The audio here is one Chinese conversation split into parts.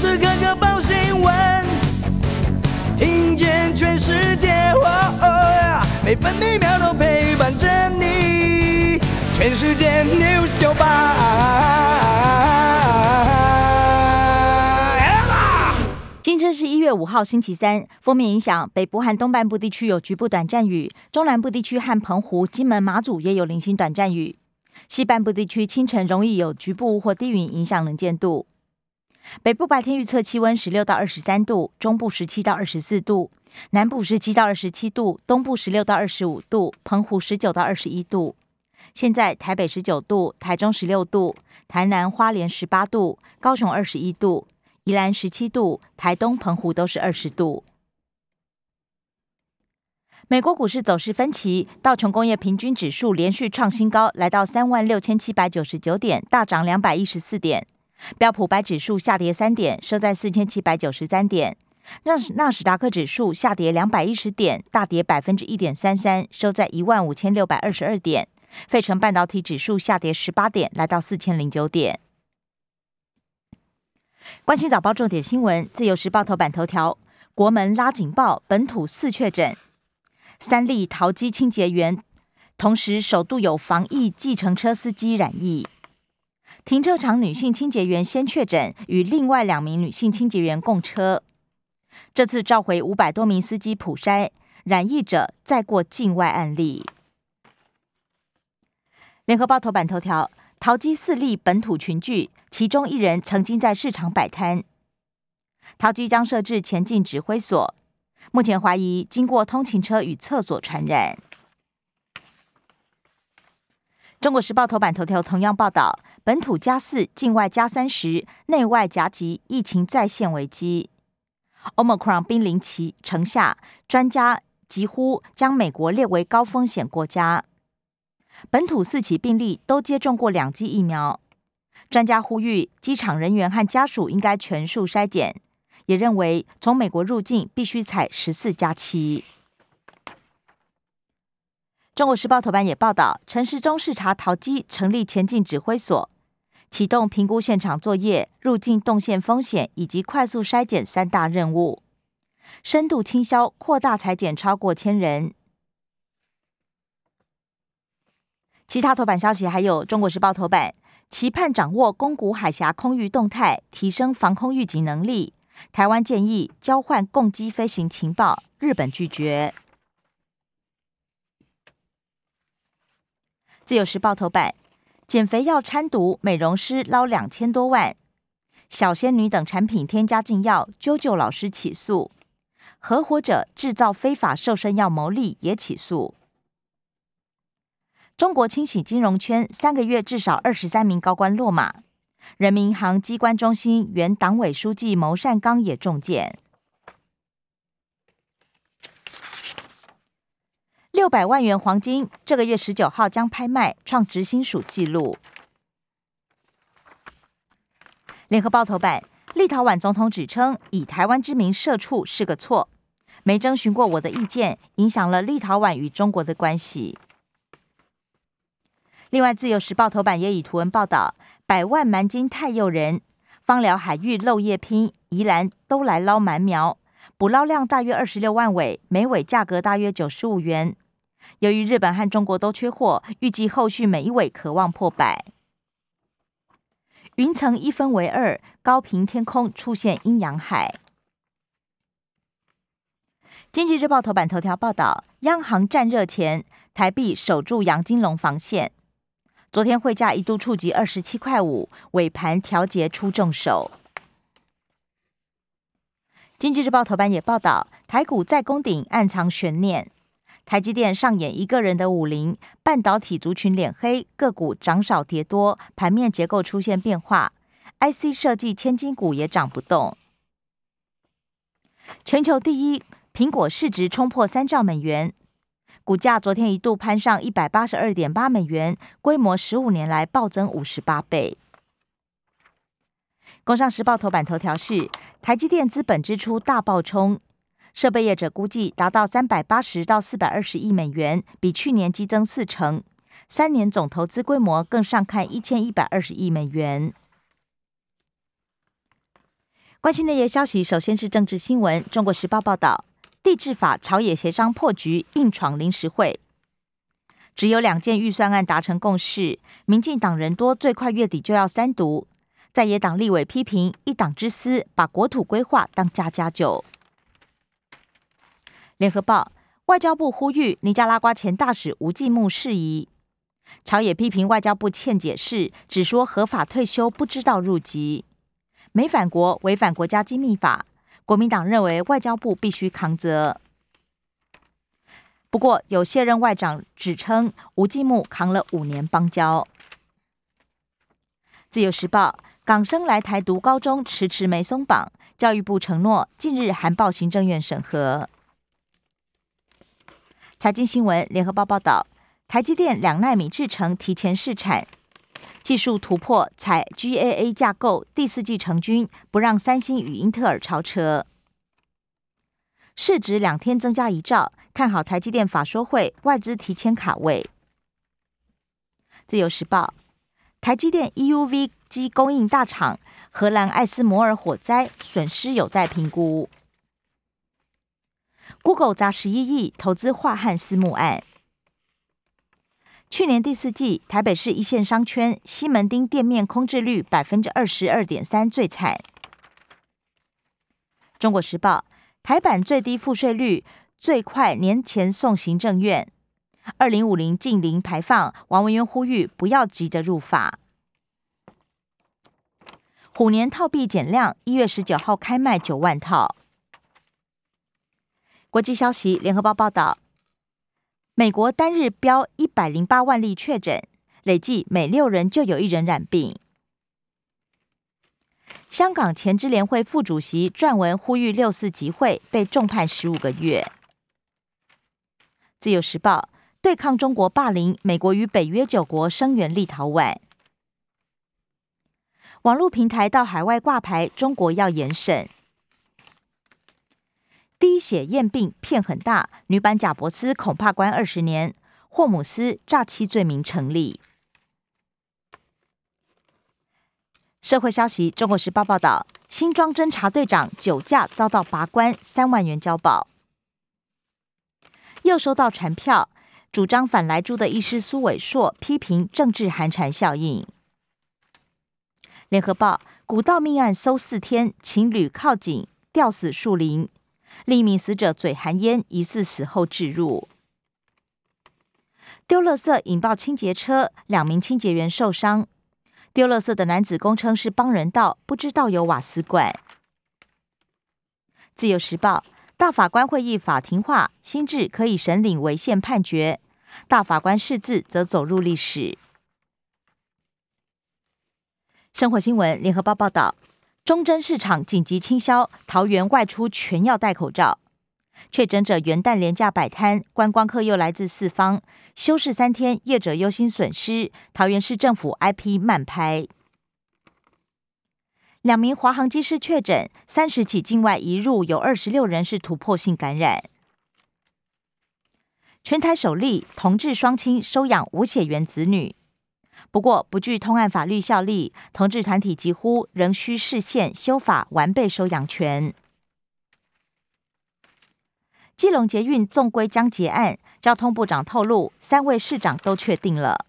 时刻刻报新闻，听见全世界，每分每秒都陪伴着你。全世界 news 九八。今天是一月五号，星期三。封面影响，北部和东半部地区有局部短暂雨，中南部地区和澎湖、金门、马祖也有零星短暂雨。西半部地区清晨容易有局部或低云影响能见度。北部白天预测气温十六到二十三度，中部十七到二十四度，南部十七到二十七度，东部十六到二十五度，澎湖十九到二十一度。现在台北十九度，台中十六度，台南花莲十八度，高雄二十一度，宜兰十七度，台东澎湖都是二十度。美国股市走势分歧，道琼工业平均指数连续创新高，来到三万六千七百九十九点，大涨两百一十四点。标普白指数下跌三点，收在四千七百九十三点。纳纳斯达克指数下跌两百一十点，大跌百分之一点三三，收在一万五千六百二十二点。费城半导体指数下跌十八点，来到四千零九点。关心早报重点新闻，自由时报头版头条：国门拉警报，本土四确诊。三例淘机清洁员，同时首度有防疫计程车司机染疫。停车场女性清洁员先确诊，与另外两名女性清洁员共车。这次召回五百多名司机普筛染疫者，再过境外案例。联合报头版头条：淘机四例本土群聚，其中一人曾经在市场摆摊。淘机将设置前进指挥所。目前怀疑经过通勤车与厕所传染。中国时报头版头条同样报道：本土加四，境外加三十，内外夹击，疫情再现危机。Omicron 濒临其城下，专家几乎将美国列为高风险国家。本土四起病例都接种过两剂疫苗，专家呼吁机场人员和家属应该全数筛检。也认为从美国入境必须采十四加七。中国时报头版也报道，陈时中视察淘机，成立前进指挥所，启动评估现场作业、入境动线风险以及快速筛检三大任务，深度清消，扩大裁减超过千人。其他头版消息还有中国时报头版，期盼掌握宫古海峡空域动态，提升防空预警能力。台湾建议交换共机飞行情报，日本拒绝。自由时报头版：减肥药掺毒，美容师捞两千多万；小仙女等产品添加禁药，啾啾老师起诉；合伙者制造非法瘦身药牟利，也起诉。中国清洗金融圈三个月，至少二十三名高官落马。人民银行机关中心原党委书记牟善刚也中箭。六百万元黄金，这个月十九号将拍卖，创执行署纪录。联合报头版：立陶宛总统指称以台湾之名设处是个错，没征询过我的意见，影响了立陶宛与中国的关系。另外，自由时报头版也以图文报道。百万蛮金太诱人，芳寮海域漏叶拼，宜兰都来捞蛮苗，捕捞量大约二十六万尾，每尾价格大约九十五元。由于日本和中国都缺货，预计后续每一尾渴望破百。云层一分为二，高频天空出现阴阳海。经济日报头版头条报道：央行战热前，台币守住杨金龙防线。昨天汇价一度触及二十七块五，尾盘调节出重手。经济日报头版也报道，台股再攻顶，暗藏悬念。台积电上演一个人的武林，半导体族群脸黑，个股涨少跌多，盘面结构出现变化。IC 设计千金股也涨不动。全球第一，苹果市值冲破三兆美元。股价昨天一度攀上一百八十二点八美元，规模十五年来暴增五十八倍。工商时报头版头条是台积电资本支出大爆冲，设备业者估计达到三百八十到四百二十亿美元，比去年激增四成，三年总投资规模更上看一千一百二十亿美元。关心内页消息，首先是政治新闻。中国时报报道，地质法朝野协商破局，硬闯临时会。只有两件预算案达成共识，民进党人多，最快月底就要三读。在野党立委批评一党之私，把国土规划当家家酒。联合报外交部呼吁尼加拉瓜前大使吴继木释疑，朝野批评外交部欠解释，只说合法退休，不知道入籍。没反国违反国家机密法，国民党认为外交部必须扛责。不过有卸任外长指称吴继木扛了五年邦交。自由时报港生来台读高中迟迟没松绑，教育部承诺近日函报行政院审核。财经新闻联合报报道，台积电两纳米制程提前试产。技术突破，采 GAA 架构，第四季成军，不让三星与英特尔超车。市值两天增加一兆，看好台积电法说会，外资提前卡位。自由时报，台积电 EUV 机供应大厂荷兰艾斯摩尔火灾损失有待评估。Google 砸十一亿投资华汉私募案。去年第四季，台北市一线商圈西门町店面空置率百分之二十二点三，最惨。中国时报台版最低赋税率最快年前送行政院，二零五零近零排放。王文渊呼吁不要急着入法。虎年套币减量，一月十九号开卖九万套。国际消息，联合报报道。美国单日飙一百零八万例确诊，累计每六人就有一人染病。香港前支联会副主席撰文呼吁六四集会，被重判十五个月。自由时报对抗中国霸凌，美国与北约九国声援立陶宛。网络平台到海外挂牌，中国要严审。滴血验病骗很大，女版贾伯斯恐怕关二十年。霍姆斯诈欺罪名成立。社会消息：中国时报报道，新庄侦查队长酒驾遭到拔关，三万元交保。又收到传票，主张反来猪的医师苏伟硕批评政治寒蝉效应。联合报古道命案搜四天，情侣靠井吊死树林。另一名死者嘴含烟，疑似死后置入。丢垃圾引爆清洁车，两名清洁员受伤。丢垃圾的男子供称是帮人倒，不知道有瓦斯管。自由时报大法官会议法庭化，新制可以审理违宪判决，大法官释字则走入历史。生活新闻联合报报道。中贞市场紧急清销，桃园外出全要戴口罩。确诊者元旦连假摆摊，观光客又来自四方，休市三天，业者忧心损失。桃园市政府 IP 慢拍。两名华航机师确诊，三十起境外移入，有二十六人是突破性感染。全台首例同志双亲收养无血缘子女。不过，不具通案法律效力，同志团体几乎仍需视线修法完备收养权。基隆捷运纵归将结案，交通部长透露，三位市长都确定了。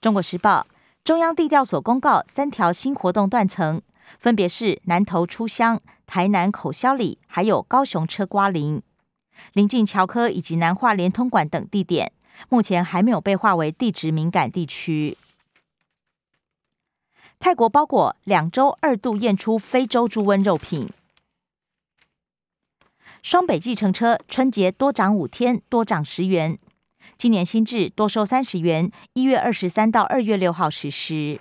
中国时报中央地调所公告三条新活动断层，分别是南投出乡、台南口销里，还有高雄车瓜林、临近桥科以及南化联通馆等地点。目前还没有被划为地质敏感地区。泰国包裹两周二度验出非洲猪瘟肉品。双北计程车春节多涨五天，多涨十元。今年新制多收三十元，一月二十三到二月六号实施。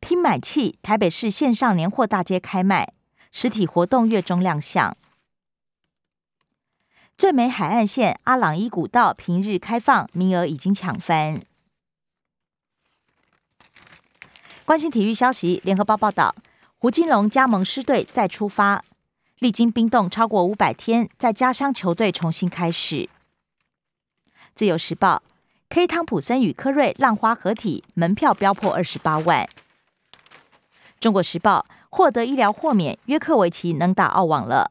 拼买气，台北市线上年货大街开卖，实体活动月中亮相。最美海岸线阿朗伊古道平日开放，名额已经抢翻。关心体育消息，联合报报道，胡金龙加盟狮队再出发，历经冰冻超过五百天，在家乡球队重新开始。自由时报，K 汤普森与科瑞浪花合体，门票飙破二十八万。中国时报获得医疗豁免，约克维奇能打澳网了。